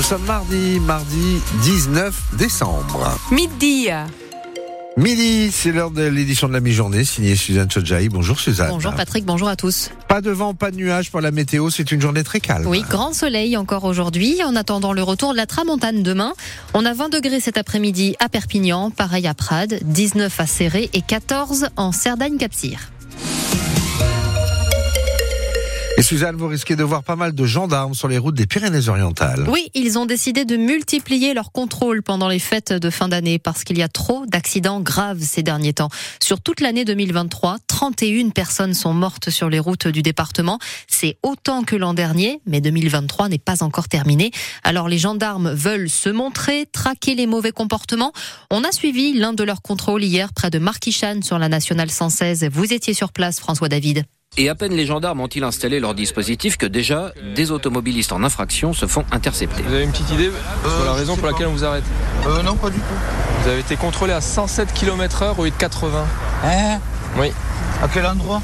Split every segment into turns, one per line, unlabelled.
Nous sommes mardi, mardi 19 décembre.
Midi.
Midi, c'est l'heure de l'édition de la mi-journée, signée Suzanne Chodjaï. Bonjour Suzanne.
Bonjour Patrick, bonjour à tous.
Pas de vent, pas de nuages pour la météo, c'est une journée très calme.
Oui, grand soleil encore aujourd'hui, en attendant le retour de la tramontane demain. On a 20 degrés cet après-midi à Perpignan, pareil à Prades, 19 à Serré et 14 en Cerdagne-Capcir.
Et Suzanne, vous risquez de voir pas mal de gendarmes sur les routes des Pyrénées-Orientales.
Oui, ils ont décidé de multiplier leurs contrôles pendant les fêtes de fin d'année parce qu'il y a trop d'accidents graves ces derniers temps. Sur toute l'année 2023, 31 personnes sont mortes sur les routes du département. C'est autant que l'an dernier, mais 2023 n'est pas encore terminé. Alors les gendarmes veulent se montrer, traquer les mauvais comportements. On a suivi l'un de leurs contrôles hier près de Marquichan sur la nationale 116. Vous étiez sur place, François David.
Et à peine les gendarmes ont-ils installé leur dispositif que déjà des automobilistes en infraction se font intercepter.
Vous avez une petite idée sur la raison pour laquelle on vous arrête
Euh, non, pas du tout.
Vous avez été contrôlé à 107 km/h au lieu de 80.
Hein
Oui,
À quel endroit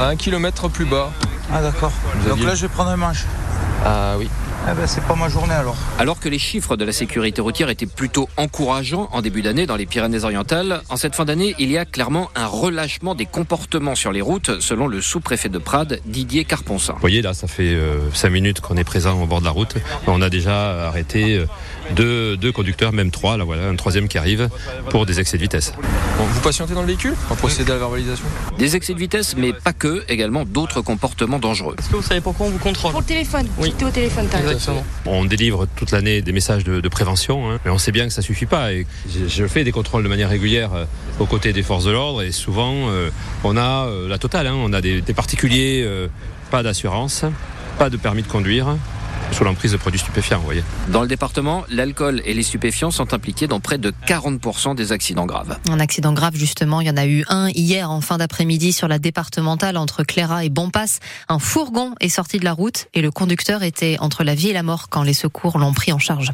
à 1 km plus bas.
Ah, d'accord. Donc
aviez-
là, je vais prendre un manche.
Ah oui.
Eh ben, c'est pas ma journée alors.
Alors que les chiffres de la sécurité routière étaient plutôt encourageants en début d'année dans les Pyrénées-Orientales, en cette fin d'année, il y a clairement un relâchement des comportements sur les routes, selon le sous-préfet de Prades, Didier Carponcin.
Vous voyez, là, ça fait 5 minutes qu'on est présent au bord de la route. On a déjà arrêté euh, deux, deux conducteurs, même trois, là voilà, un troisième qui arrive, pour des excès de vitesse.
Bon, vous patientez dans le véhicule On va procéder à la verbalisation?
Des excès de vitesse, mais pas que, également d'autres comportements dangereux.
Est-ce que vous savez pourquoi on vous contrôle?
Pour le téléphone,
Oui.
Au téléphone, t'as raison.
Exactement.
On délivre toute l'année des messages de, prévention, hein, mais on sait bien que ça suffit pas. Je, fais des contrôles de manière régulière euh, aux côtés des forces de l'ordre et souvent euh, on a euh, la totale. hein. on a des, particuliers, euh, pas d'assurance, pas de permis de conduire, sous l'emprise de produits stupéfiants, vous voyez.
Dans le département, l'alcool et les stupéfiants sont impliqués dans près de 40% des accidents graves.
Un accident grave, justement. Il y en a eu un hier en fin d'après-midi sur la départementale entre Cléra et Bonpass. Un fourgon est sorti de la route et le conducteur était entre la vie et la mort quand les secours l'ont pris en charge.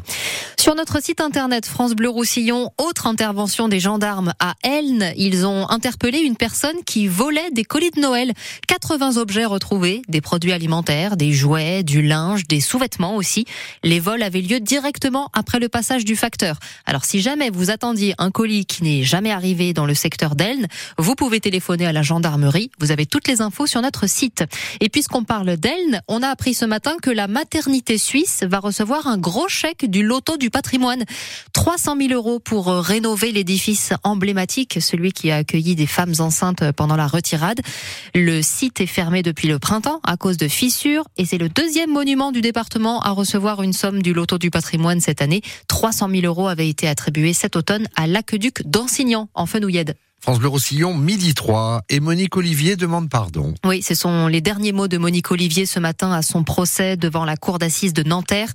Sur notre site internet France Bleu Roussillon, autre intervention des gendarmes à Elne. Ils ont interpellé une personne qui volait des colis de Noël. 80 objets retrouvés, des produits alimentaires, des jouets, du linge, des sous-vêtements aussi. Les vols avaient lieu directement après le passage du facteur. Alors si jamais vous attendiez un colis qui n'est jamais arrivé dans le secteur d'Elne, vous pouvez téléphoner à la gendarmerie. Vous avez toutes les infos sur notre site. Et puisqu'on parle d'Elne, on a appris ce matin que la maternité suisse va recevoir un gros chèque du loto du patrimoine. 300 000 euros pour euh, rénover l'édifice emblématique, celui qui a accueilli des femmes enceintes pendant la retirade. Le site est fermé depuis le printemps à cause de fissures et c'est le deuxième monument du département à recevoir une somme du loto du patrimoine cette année. 300 000 euros avaient été attribués cet automne à l'aqueduc d'Ansignan en Fenouillède.
France Bleu Roussillon, midi 3, et Monique Olivier demande pardon.
Oui, ce sont les derniers mots de Monique Olivier ce matin à son procès devant la cour d'assises de Nanterre.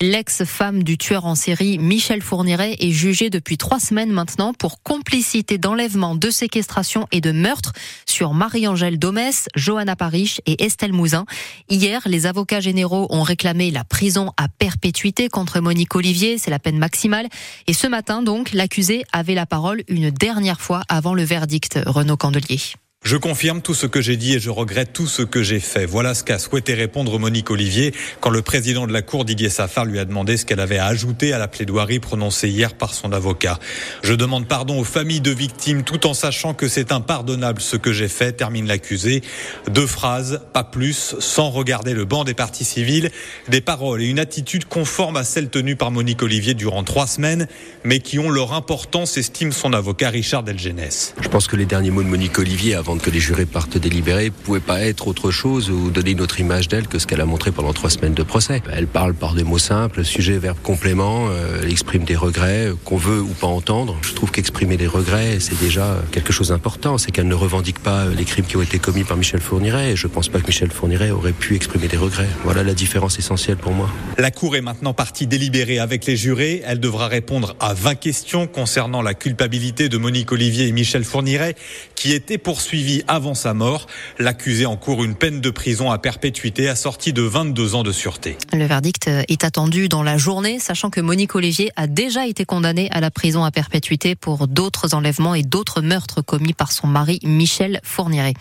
L'ex-femme du tueur en série Michel Fourniret est jugée depuis trois semaines maintenant pour complicité d'enlèvement, de séquestration et de meurtre sur Marie-Angèle Domès, Johanna Parish et Estelle Mouzin. Hier, les avocats généraux ont réclamé la prison à perpétuité contre Monique Olivier, c'est la peine maximale. Et ce matin, donc, l'accusé avait la parole une dernière fois avant le verdict, Renaud Candelier.
Je confirme tout ce que j'ai dit et je regrette tout ce que j'ai fait. Voilà ce qu'a souhaité répondre Monique Olivier quand le président de la Cour, Didier Safar, lui a demandé ce qu'elle avait à ajouter à la plaidoirie prononcée hier par son avocat. Je demande pardon aux familles de victimes tout en sachant que c'est impardonnable ce que j'ai fait, termine l'accusé. Deux phrases, pas plus, sans regarder le banc des parties civiles, des paroles et une attitude conforme à celle tenue par Monique Olivier durant trois semaines, mais qui ont leur importance, estime son avocat Richard Delgenès.
Je pense que les derniers mots de Monique Olivier, avant que les jurés partent délibérer, pouvaient pas être autre chose ou donner une autre image d'elle que ce qu'elle a montré pendant trois semaines de procès. Elle parle par des mots simples, sujet, verbe, complément. euh, elle exprime des regrets euh, qu'on veut ou pas entendre. Je trouve qu'exprimer des regrets, c'est déjà quelque chose d'important. C'est qu'elle ne revendique pas euh, les crimes qui ont été commis par Michel Fourniret. Et je pense pas que Michel Fourniret aurait pu exprimer des regrets. Voilà la différence essentielle pour moi.
La Cour est maintenant partie délibérer avec les jurés. Elle devra répondre à 20 questions concernant la culpabilité de Monique Olivier et Michel Fourniret, qui étaient poursuivis poursuivi avant sa mort. L'accusé encourt une peine de prison à perpétuité assortie de 22 ans de sûreté.
Le verdict est attendu dans la journée, sachant que Monique Olivier a déjà été condamnée à la prison à perpétuité pour d'autres enlèvements et d'autres meurtres commis par son mari Michel Fourniret.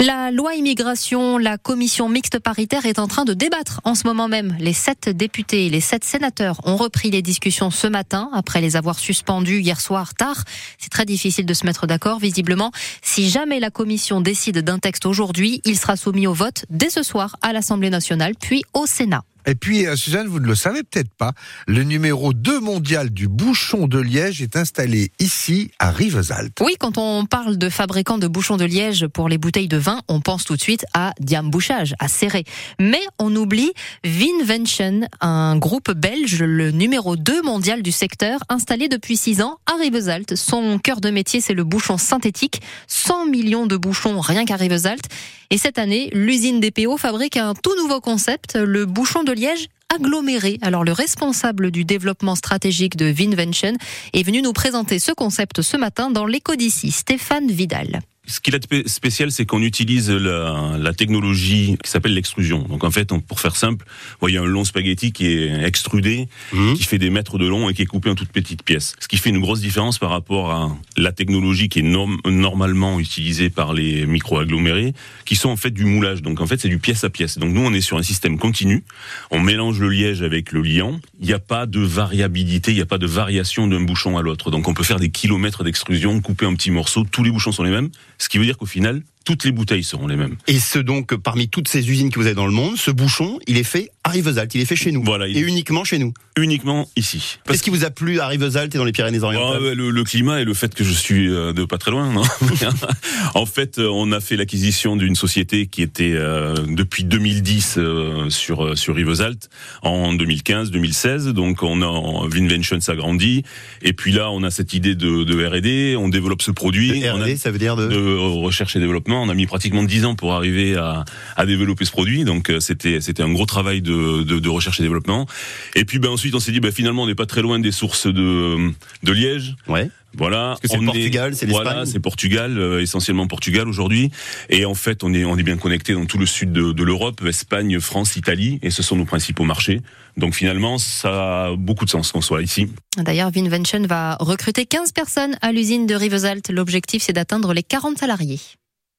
La loi immigration, la commission mixte paritaire est en train de débattre en ce moment même. Les sept députés et les sept sénateurs ont repris les discussions ce matin après les avoir suspendus hier soir tard. C'est très difficile de se mettre d'accord, visiblement. Si jamais la commission décide d'un texte aujourd'hui, il sera soumis au vote dès ce soir à l'Assemblée nationale, puis au Sénat.
Et puis, euh, Suzanne, vous ne le savez peut-être pas, le numéro 2 mondial du bouchon de liège est installé ici, à Rivesaltes.
Oui, quand on parle de fabricants de bouchons de liège pour les bouteilles de vin, on pense tout de suite à Diam Bouchage, à Serré. Mais on oublie Vinvention, un groupe belge, le numéro 2 mondial du secteur, installé depuis 6 ans à Rivesaltes. Son cœur de métier, c'est le bouchon synthétique. 100 millions de bouchons rien qu'à Rivesaltes. Et cette année, l'usine DPO fabrique un tout nouveau concept, le bouchon de liège aggloméré. Alors le responsable du développement stratégique de Vinvention est venu nous présenter ce concept ce matin dans l'écho d'ici, Stéphane Vidal.
Ce qu'il a de spécial, c'est qu'on utilise la, la, technologie qui s'appelle l'extrusion. Donc en fait, on, pour faire simple, vous voyez un long spaghetti qui est extrudé, mmh. qui fait des mètres de long et qui est coupé en toutes petites pièces. Ce qui fait une grosse différence par rapport à la technologie qui est norm, normalement utilisée par les micro-agglomérés, qui sont en fait du moulage. Donc en fait, c'est du pièce à pièce. Donc nous, on est sur un système continu. On mélange le liège avec le liant. Il n'y a pas de variabilité, il n'y a pas de variation d'un bouchon à l'autre. Donc on peut faire des kilomètres d'extrusion, couper en petits morceaux. Tous les bouchons sont les mêmes. Ce qui veut dire qu'au final, toutes les bouteilles seront les mêmes.
Et ce donc, parmi toutes ces usines que vous avez dans le monde, ce bouchon, il est fait à Rivesaltes, il est fait chez nous.
Voilà.
Et uniquement chez nous.
Uniquement ici.
Qu'est-ce qui vous a plu à Rivesaltes et dans les Pyrénées-Orientales
ah, le, le, climat et le fait que je suis euh, de pas très loin. Non en fait, euh, on a fait l'acquisition d'une société qui était euh, depuis 2010 euh, sur sur Rivesaltes en 2015-2016. Donc on a Vinvention s'agrandit et puis là on a cette idée de, de R&D, on développe ce produit.
R&D, ça veut dire de...
de recherche et développement. On a mis pratiquement 10 ans pour arriver à, à développer ce produit. Donc c'était c'était un gros travail de de, de, recherche et développement. Et puis ben ensuite on s'est dit ben finalement on n'est pas très loin des sources de de Liège.
Ouais.
Voilà,
c'est Portugal, c'est l'Espagne.
Voilà, c'est Portugal, euh, essentiellement Portugal aujourd'hui. Et en fait, on est on est bien connecté dans tout le sud de, de l'Europe, Espagne, France, Italie, et ce sont nos principaux marchés. Donc finalement, ça a beaucoup de sens qu'on soit ici.
D'ailleurs, Vinvention va recruter 15 personnes à l'usine de Rivesaltes. L'objectif, c'est d'atteindre les 40 salariés.